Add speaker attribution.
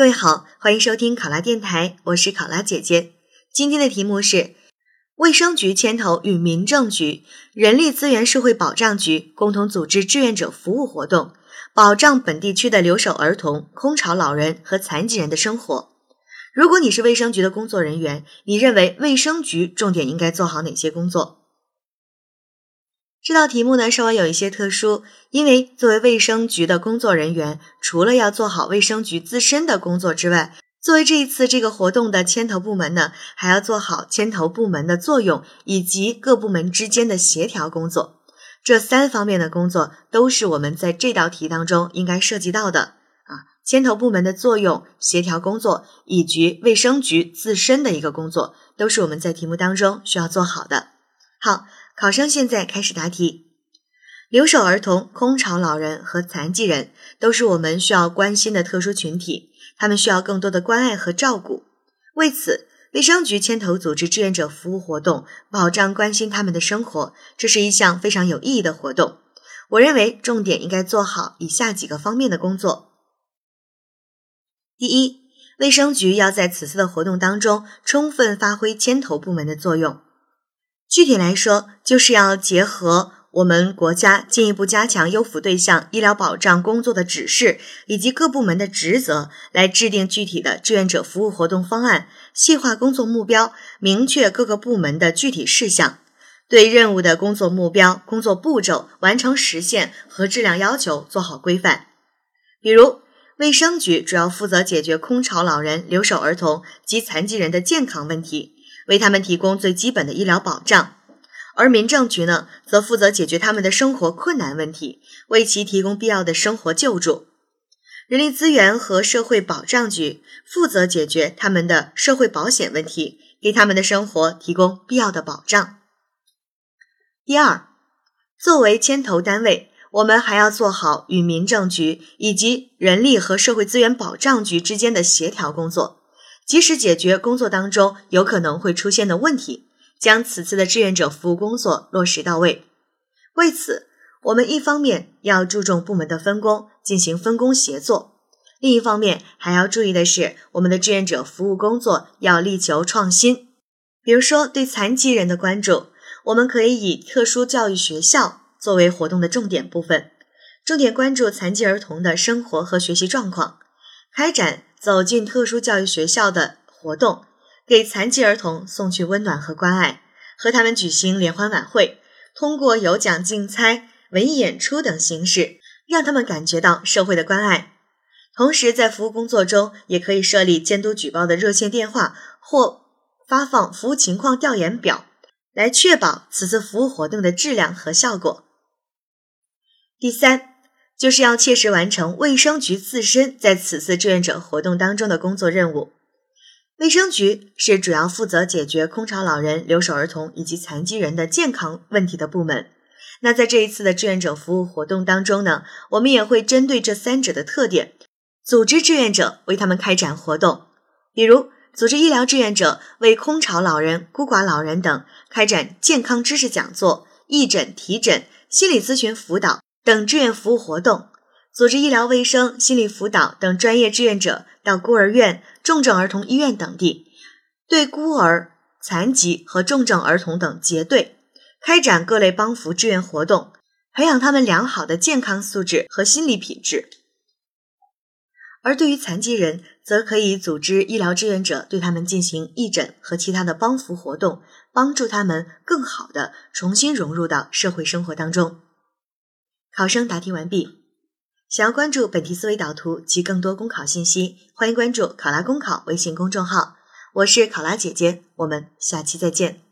Speaker 1: 各位好，欢迎收听考拉电台，我是考拉姐姐。今天的题目是：卫生局牵头与民政局、人力资源社会保障局共同组织志愿者服务活动，保障本地区的留守儿童、空巢老人和残疾人的生活。如果你是卫生局的工作人员，你认为卫生局重点应该做好哪些工作？这道题目呢稍微有一些特殊，因为作为卫生局的工作人员，除了要做好卫生局自身的工作之外，作为这一次这个活动的牵头部门呢，还要做好牵头部门的作用以及各部门之间的协调工作。这三方面的工作都是我们在这道题当中应该涉及到的啊，牵头部门的作用、协调工作以及卫生局自身的一个工作，都是我们在题目当中需要做好的。好。考生现在开始答题。留守儿童、空巢老人和残疾人都是我们需要关心的特殊群体，他们需要更多的关爱和照顾。为此，卫生局牵头组织志愿者服务活动，保障关心他们的生活，这是一项非常有意义的活动。我认为重点应该做好以下几个方面的工作：第一，卫生局要在此次的活动当中充分发挥牵头部门的作用。具体来说，就是要结合我们国家进一步加强优抚对象医疗保障工作的指示，以及各部门的职责，来制定具体的志愿者服务活动方案，细化工作目标，明确各个部门的具体事项，对任务的工作目标、工作步骤、完成实现和质量要求做好规范。比如，卫生局主要负责解决空巢老人、留守儿童及残疾人的健康问题。为他们提供最基本的医疗保障，而民政局呢，则负责解决他们的生活困难问题，为其提供必要的生活救助。人力资源和社会保障局负责解决他们的社会保险问题，给他们的生活提供必要的保障。第二，作为牵头单位，我们还要做好与民政局以及人力和社会资源保障局之间的协调工作。及时解决工作当中有可能会出现的问题，将此次的志愿者服务工作落实到位。为此，我们一方面要注重部门的分工，进行分工协作；另一方面还要注意的是，我们的志愿者服务工作要力求创新。比如说，对残疾人的关注，我们可以以特殊教育学校作为活动的重点部分，重点关注残疾儿童的生活和学习状况，开展。走进特殊教育学校的活动，给残疾儿童送去温暖和关爱，和他们举行联欢晚会，通过有奖竞猜、文艺演出等形式，让他们感觉到社会的关爱。同时，在服务工作中，也可以设立监督举报的热线电话，或发放服务情况调研表，来确保此次服务活动的质量和效果。第三。就是要切实完成卫生局自身在此次志愿者活动当中的工作任务。卫生局是主要负责解决空巢老人、留守儿童以及残疾人的健康问题的部门。那在这一次的志愿者服务活动当中呢，我们也会针对这三者的特点，组织志愿者为他们开展活动。比如，组织医疗志愿者为空巢老人、孤寡老人等开展健康知识讲座、义诊、体诊、心理咨询辅导。等志愿服务活动，组织医疗卫生、心理辅导等专业志愿者到孤儿院、重症儿童医院等地，对孤儿、残疾和重症儿童等结对，开展各类帮扶志愿活动，培养他们良好的健康素质和心理品质。而对于残疾人，则可以组织医疗志愿者对他们进行义诊和其他的帮扶活动，帮助他们更好的重新融入到社会生活当中。考生答题完毕。想要关注本题思维导图及更多公考信息，欢迎关注“考拉公考”微信公众号。我是考拉姐姐，我们下期再见。